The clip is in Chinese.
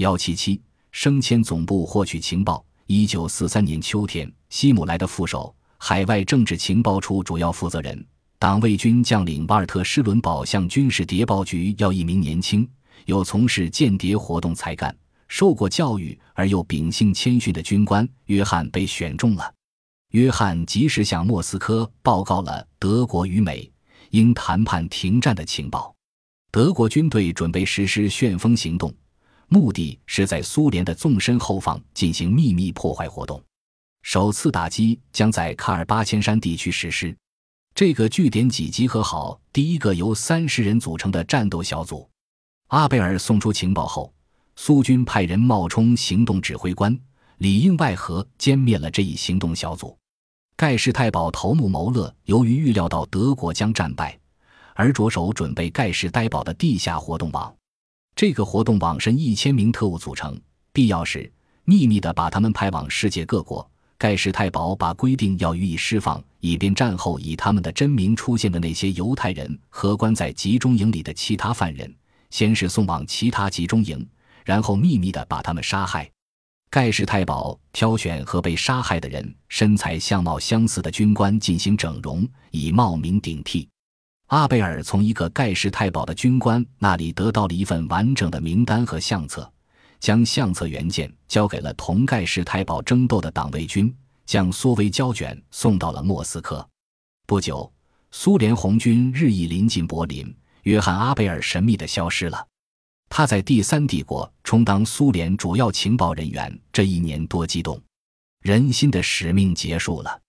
幺七七升迁总部获取情报。一九四三年秋天，希姆莱的副手、海外政治情报处主要负责人、党卫军将领瓦尔特施伦堡向军事谍报局要一名年轻、有从事间谍活动才干、受过教育而又秉性谦逊的军官约翰被选中了。约翰及时向莫斯科报告了德国与美应谈判停战的情报。德国军队准备实施旋风行动，目的是在苏联的纵深后方进行秘密破坏活动。首次打击将在卡尔巴阡山地区实施。这个据点几集合好第一个由三十人组成的战斗小组。阿贝尔送出情报后，苏军派人冒充行动指挥官，里应外合歼灭了这一行动小组。盖世太保头目谋勒由于预料到德国将战败。而着手准备盖世呆堡的地下活动网，这个活动网身一千名特务组成，必要时秘密地把他们派往世界各国。盖世太保把规定要予以释放，以便战后以他们的真名出现的那些犹太人和关在集中营里的其他犯人，先是送往其他集中营，然后秘密地把他们杀害。盖世太保挑选和被杀害的人身材相貌相似的军官进行整容，以冒名顶替。阿贝尔从一个盖世太保的军官那里得到了一份完整的名单和相册，将相册原件交给了同盖世太保争斗的党卫军，将缩微胶卷送到了莫斯科。不久，苏联红军日益临近柏林，约翰·阿贝尔神秘地消失了。他在第三帝国充当苏联主要情报人员这一年多激动，人心的使命结束了。